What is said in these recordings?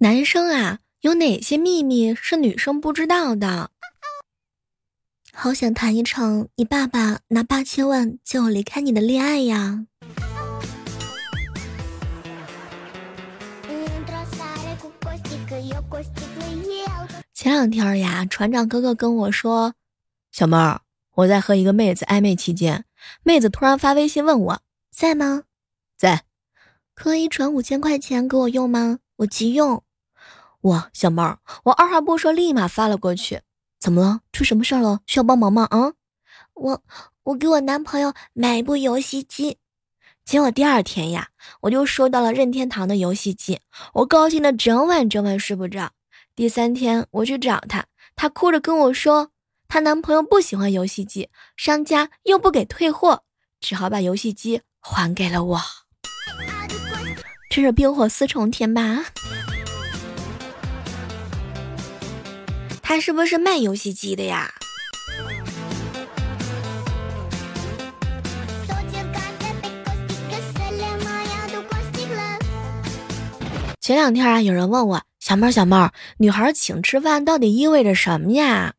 男生啊，有哪些秘密是女生不知道的？好想谈一场你爸爸拿八千万叫我离开你的恋爱呀！前两天呀，船长哥哥跟我说：“小妹儿，我在和一个妹子暧昧期间，妹子突然发微信问我在吗？在，可以转五千块钱给我用吗？我急用。哇，小妹儿，我二话不说，立马发了过去。怎么了？出什么事儿了？需要帮忙吗？啊，我我给我男朋友买一部游戏机，结果第二天呀，我就收到了任天堂的游戏机，我高兴的整晚整晚睡不着。”第三天我去找他，他哭着跟我说，她男朋友不喜欢游戏机，商家又不给退货，只好把游戏机还给了我。这是冰火四重天吧？他是不是卖游戏机的呀？前两天啊，有人问我。小猫，小猫，女孩请吃饭到底意味着什么呀？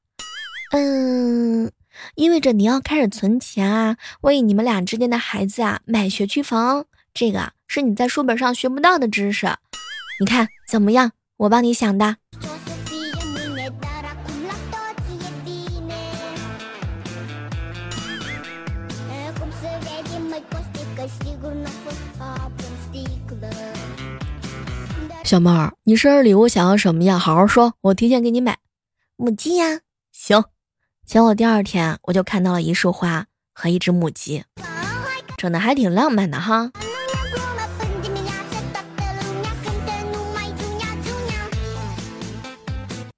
嗯，意味着你要开始存钱啊，为你们俩之间的孩子啊买学区房。这个是你在书本上学不到的知识。你看怎么样？我帮你想的。小妹儿，你生日礼物想要什么呀？好好说，我提前给你买。母鸡呀，行。结果第二天我就看到了一束花和一只母鸡，整的还挺浪漫的哈。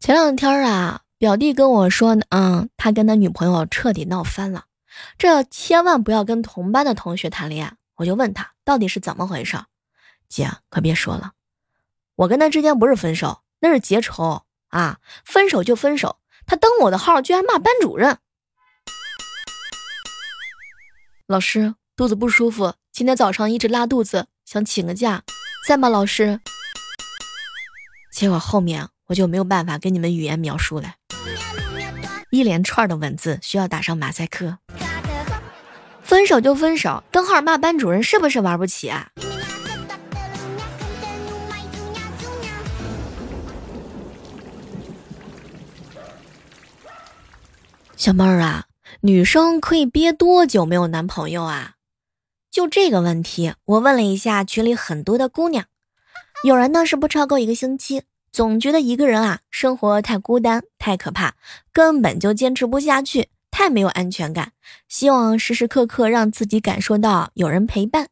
前两天啊，表弟跟我说，嗯，他跟他女朋友彻底闹翻了，这千万不要跟同班的同学谈恋爱。我就问他到底是怎么回事，姐可别说了。我跟他之间不是分手，那是结仇啊！分手就分手，他登我的号居然骂班主任。老师肚子不舒服，今天早上一直拉肚子，想请个假，在吗？老师。结果后面我就没有办法跟你们语言描述了，一连串的文字需要打上马赛克。分手就分手，登号骂班主任是不是玩不起啊？小妹儿啊，女生可以憋多久没有男朋友啊？就这个问题，我问了一下群里很多的姑娘，有人呢是不超过一个星期，总觉得一个人啊生活太孤单太可怕，根本就坚持不下去，太没有安全感，希望时时刻刻让自己感受到有人陪伴。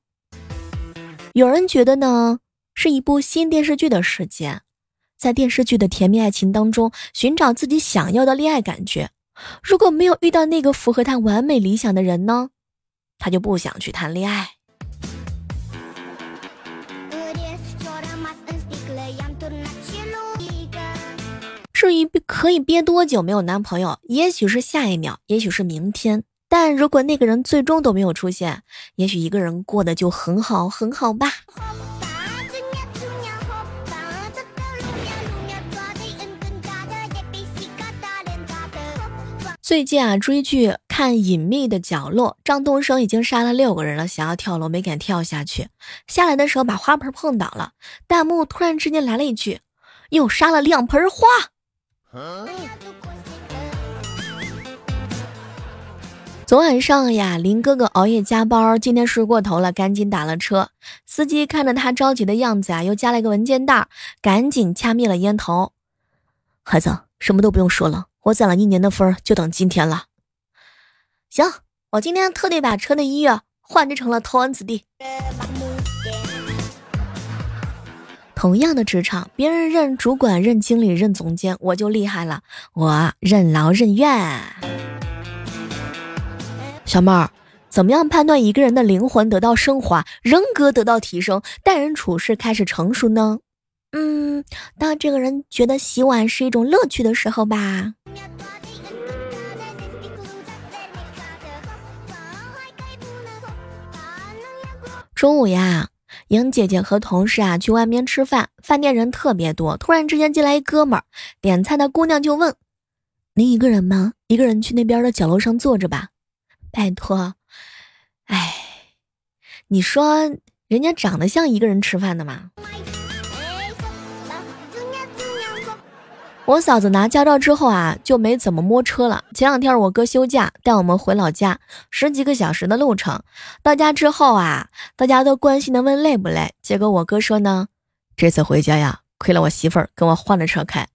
有人觉得呢是一部新电视剧的时间，在电视剧的甜蜜爱情当中寻找自己想要的恋爱感觉。如果没有遇到那个符合他完美理想的人呢，他就不想去谈恋爱。至于可以憋多久没有男朋友，也许是下一秒，也许是明天。但如果那个人最终都没有出现，也许一个人过得就很好很好吧。最近啊，追剧看《隐秘的角落》，张东升已经杀了六个人了，想要跳楼没敢跳下去，下来的时候把花盆碰倒了。弹幕突然之间来了一句：“又杀了两盆花。”昨晚上呀，林哥哥熬夜加班，今天睡过头了，赶紧打了车。司机看着他着急的样子啊，又加了一个文件袋，赶紧掐灭了烟头。孩子，什么都不用说了。我攒了一年的分，就等今天了。行，我今天特地把车内音乐换成了《投恩子弟》。同样的职场，别人任主管、任经理、任总监，我就厉害了，我任劳任怨。小妹儿，怎么样判断一个人的灵魂得到升华，人格得到提升，待人处事开始成熟呢？嗯，当这个人觉得洗碗是一种乐趣的时候吧。中午呀，莹姐姐和同事啊去外面吃饭，饭店人特别多。突然之间进来一哥们儿，点菜的姑娘就问：“您一个人吗？一个人去那边的角落上坐着吧。”拜托，哎，你说人家长得像一个人吃饭的吗？我嫂子拿驾照之后啊，就没怎么摸车了。前两天我哥休假，带我们回老家，十几个小时的路程。到家之后啊，大家都关心的问累不累。结果我哥说呢，这次回家呀，亏了我媳妇儿跟我换了车开。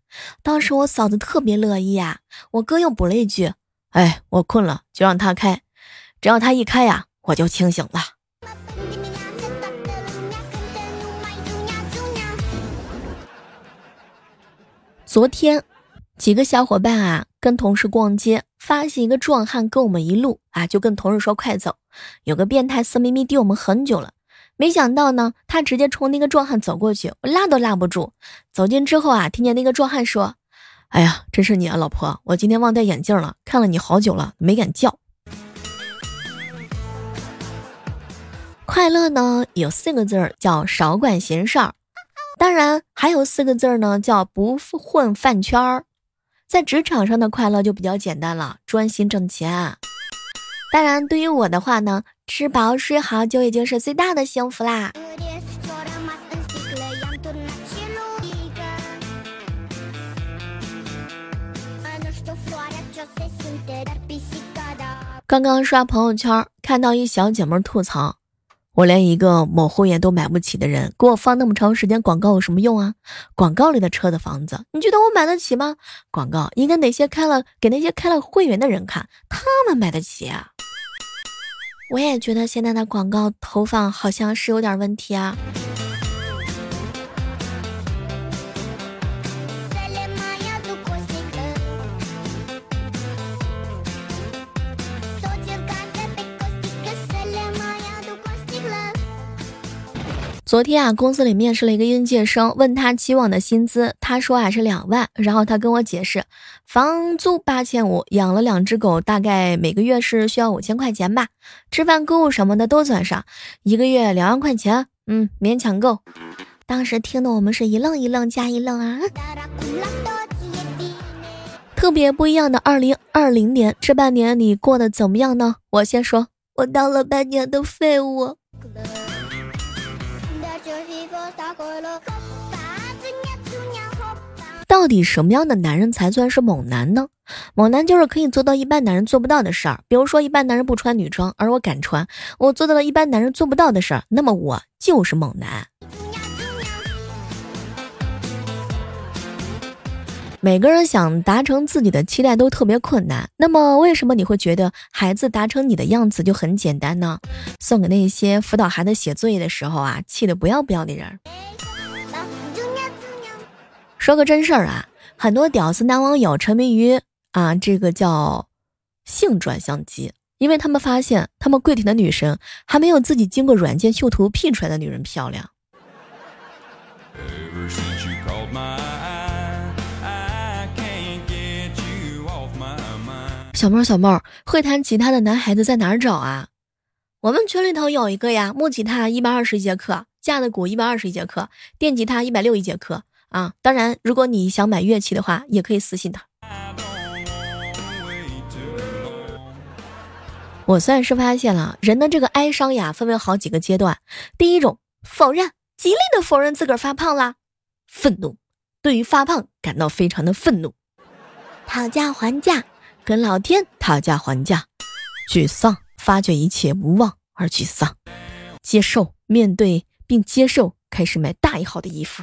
当时我嫂子特别乐意呀，我哥又补了一句，哎，我困了就让他开，只要他一开呀，我就清醒了。昨天，几个小伙伴啊跟同事逛街，发现一个壮汉跟我们一路啊，就跟同事说快走。有个变态色眯眯盯我们很久了，没想到呢，他直接冲那个壮汉走过去，我拉都拉不住。走近之后啊，听见那个壮汉说：“哎呀，真是你啊，老婆，我今天忘戴眼镜了，看了你好久了，没敢叫。”快乐呢有四个字儿，叫少管闲事儿。当然，还有四个字儿呢，叫不混饭圈儿。在职场上的快乐就比较简单了，专心挣钱。当然，对于我的话呢，吃饱睡好就已经是最大的幸福啦。刚刚刷朋友圈，看到一小姐妹吐槽。我连一个某会员都买不起的人，给我放那么长时间广告有什么用啊？广告里的车的房子，你觉得我买得起吗？广告应该哪些开了给那些开了会员的人看，他们买得起啊？我也觉得现在的广告投放好像是有点问题啊。昨天啊，公司里面试了一个应届生，问他期望的薪资，他说啊是两万。然后他跟我解释，房租八千五，养了两只狗，大概每个月是需要五千块钱吧，吃饭购物什么的都算上，一个月两万块钱，嗯，勉强够。当时听得我们是一愣一愣加一愣啊。特别不一样的二零二零年，这半年你过得怎么样呢？我先说，我当了半年的废物。到底什么样的男人才算是猛男呢？猛男就是可以做到一般男人做不到的事儿，比如说一般男人不穿女装，而我敢穿，我做到了一般男人做不到的事儿，那么我就是猛男。每个人想达成自己的期待都特别困难，那么为什么你会觉得孩子达成你的样子就很简单呢？送给那些辅导孩子写作业的时候啊，气得不要不要的人。说个真事儿啊，很多屌丝男网友沉迷于啊这个叫性转相机，因为他们发现他们跪舔的女神还没有自己经过软件修图 P 出来的女人漂亮。小妹儿，小妹儿，会弹吉他的男孩子在哪儿找啊？我们群里头有一个呀，木吉他一百二十一节课，架子鼓一百二十一节课，电吉他一百六一节课啊。当然，如果你想买乐器的话，也可以私信他。我算是发现了，人的这个哀伤呀，分为好几个阶段。第一种，否认，极力的否认自个儿发胖啦，愤怒，对于发胖感到非常的愤怒，讨价还价。跟老天讨价还价，沮丧，发觉一切无望而沮丧，接受，面对并接受，开始买大一号的衣服。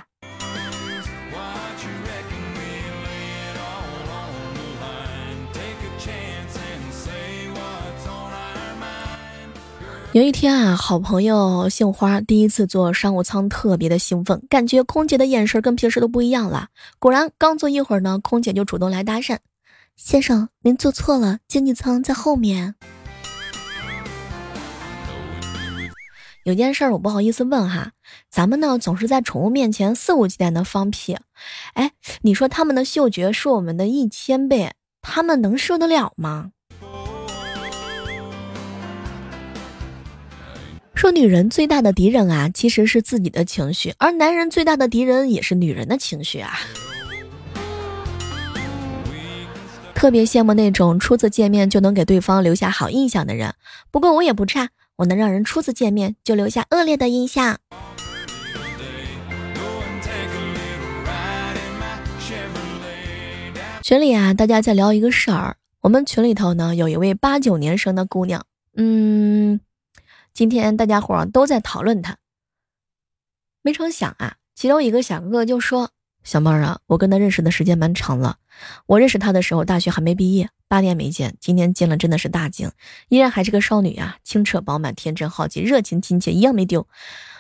有一天啊，好朋友杏花第一次坐商务舱，特别的兴奋，感觉空姐的眼神跟平时都不一样了。果然，刚坐一会儿呢，空姐就主动来搭讪。先生，您坐错了，经济舱在后面。有件事儿我不好意思问哈，咱们呢总是在宠物面前肆无忌惮的放屁，哎，你说他们的嗅觉是我们的一千倍，他们能受得了吗？说女人最大的敌人啊，其实是自己的情绪，而男人最大的敌人也是女人的情绪啊。特别羡慕那种初次见面就能给对方留下好印象的人。不过我也不差，我能让人初次见面就留下恶劣的印象。群里啊，大家在聊一个事儿。我们群里头呢，有一位八九年生的姑娘，嗯，今天大家伙都在讨论她。没成想啊，其中一个小哥哥就说。小妹儿啊，我跟他认识的时间蛮长了。我认识他的时候，大学还没毕业，八年没见，今天见了真的是大惊，依然还是个少女啊，清澈饱满、天真好奇、热情亲切，一样没丢。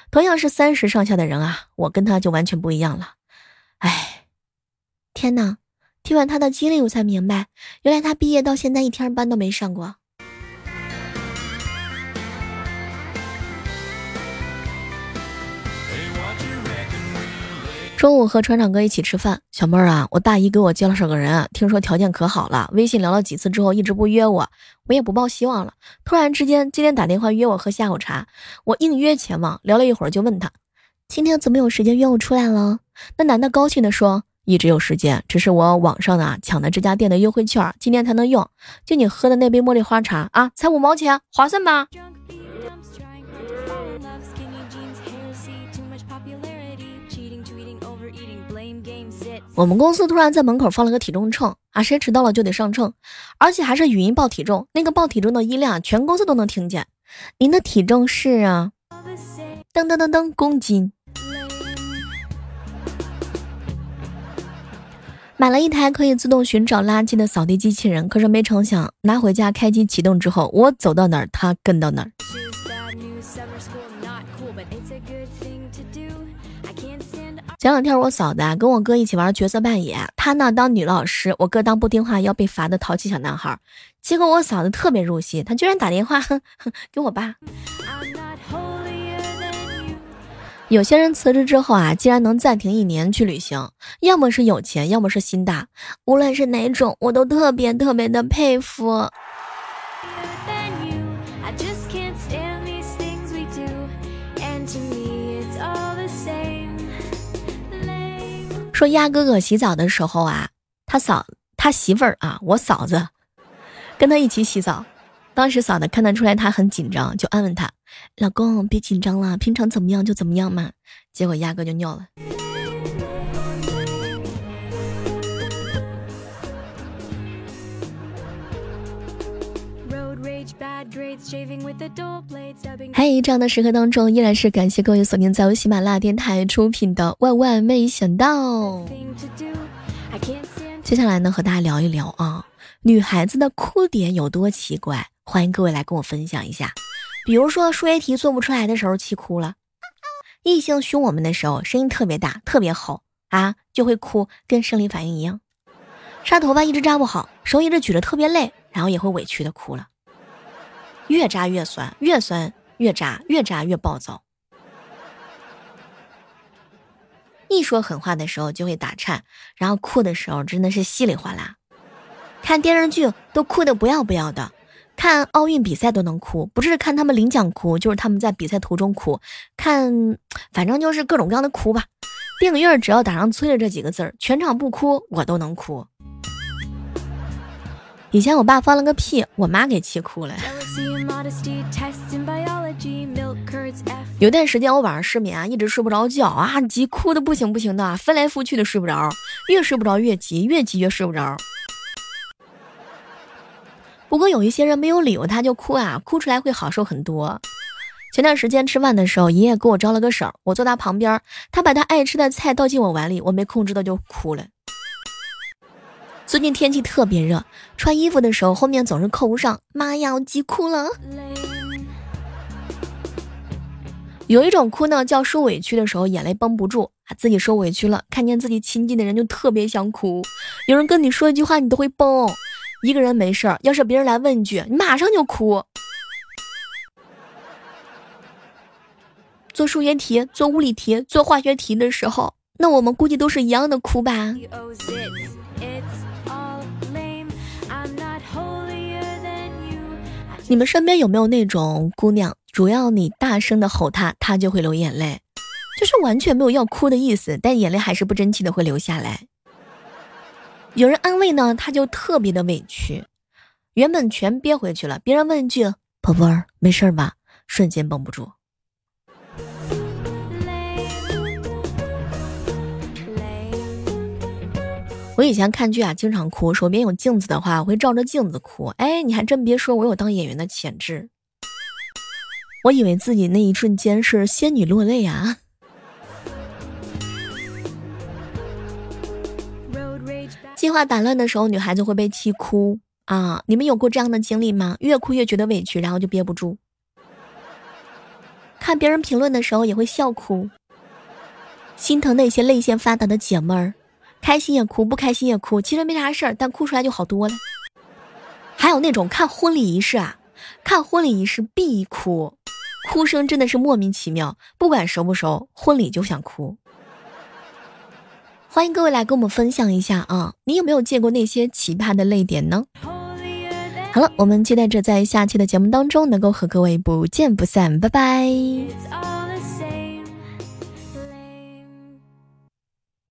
同样是三十上下的人啊，我跟他就完全不一样了。哎，天哪！听完他的经历，我才明白，原来他毕业到现在一天班都没上过。中午和船长哥一起吃饭，小妹儿啊，我大姨给我介绍个人，听说条件可好了。微信聊了几次之后，一直不约我，我也不抱希望了。突然之间，今天打电话约我喝下午茶，我应约前往。聊了一会儿，就问他，今天怎么有时间约我出来了？那男的高兴的说，一直有时间，只是我网上啊抢的这家店的优惠券，今天才能用。就你喝的那杯茉莉花茶啊，才五毛钱，划算吧？我们公司突然在门口放了个体重秤啊，谁迟到了就得上秤，而且还是语音报体重，那个报体重的音量全公司都能听见。您的体重是啊，噔噔噔噔公斤。买了一台可以自动寻找垃圾的扫地机器人，可是没成想拿回家开机启动之后，我走到哪儿它跟到哪儿。前两天我嫂子啊跟我哥一起玩角色扮演，他呢当女老师，我哥当不听话要被罚的淘气小男孩。结果我嫂子特别入戏，她居然打电话 给我爸。有些人辞职之后啊，竟然能暂停一年去旅行，要么是有钱，要么是心大。无论是哪种，我都特别特别的佩服。说鸭哥哥洗澡的时候啊，他嫂他媳妇儿啊，我嫂子跟他一起洗澡。当时嫂子看得出来他很紧张，就安慰他：“老公别紧张了，平常怎么样就怎么样嘛。”结果鸭哥就尿了。嘿，这样的时刻当中，依然是感谢各位锁定在由喜马拉雅电台出品的《万万没想到》。接下来呢，和大家聊一聊啊，女孩子的哭点有多奇怪？欢迎各位来跟我分享一下。比如说数学题做不出来的时候气哭了，异性凶我们的时候声音特别大、特别吼啊，就会哭，跟生理反应一样。扎头发一直扎不好，手一直举着特别累，然后也会委屈的哭了。越扎越酸，越酸越扎，越扎越暴躁。一说狠话的时候就会打颤，然后哭的时候真的是稀里哗啦。看电视剧都哭的不要不要的，看奥运比赛都能哭，不是看他们领奖哭，就是他们在比赛途中哭。看，反正就是各种各样的哭吧。电影院只要打上“催了”这几个字儿，全场不哭我都能哭。以前我爸放了个屁，我妈给气哭了。有段时间我晚上失眠啊，一直睡不着觉啊，急哭的不行不行的，翻来覆去的睡不着，越睡不着越急，越急越睡不着。不过有一些人没有理由他就哭啊，哭出来会好受很多。前段时间吃饭的时候，爷爷给我招了个手，我坐他旁边，他把他爱吃的菜倒进我碗里，我没控制的就哭了。最近天气特别热，穿衣服的时候后面总是扣不上，妈呀，我急哭了。有一种哭呢，叫受委屈的时候眼泪绷不住，自己受委屈了，看见自己亲近的人就特别想哭。有人跟你说一句话，你都会崩。一个人没事儿，要是别人来问一句，你马上就哭。做数学题、做物理题、做化学题的时候，那我们估计都是一样的哭吧。你们身边有没有那种姑娘，主要你大声的吼她，她就会流眼泪，就是完全没有要哭的意思，但眼泪还是不争气的会流下来。有人安慰呢，她就特别的委屈，原本全憋回去了，别人问一句“宝贝儿，没事吧”，瞬间绷不住。我以前看剧啊，经常哭。手边有镜子的话，我会照着镜子哭。哎，你还真别说，我有当演员的潜质。我以为自己那一瞬间是仙女落泪啊。计划打乱的时候，女孩子会被气哭啊。你们有过这样的经历吗？越哭越觉得委屈，然后就憋不住。看别人评论的时候也会笑哭，心疼那些泪腺发达的姐妹儿。开心也哭，不开心也哭，其实没啥事儿，但哭出来就好多了。还有那种看婚礼仪式啊，看婚礼仪式必哭，哭声真的是莫名其妙，不管熟不熟，婚礼就想哭。欢迎各位来跟我们分享一下啊，你有没有见过那些奇葩的泪点呢？好了，我们期待着在下期的节目当中能够和各位不见不散，拜拜。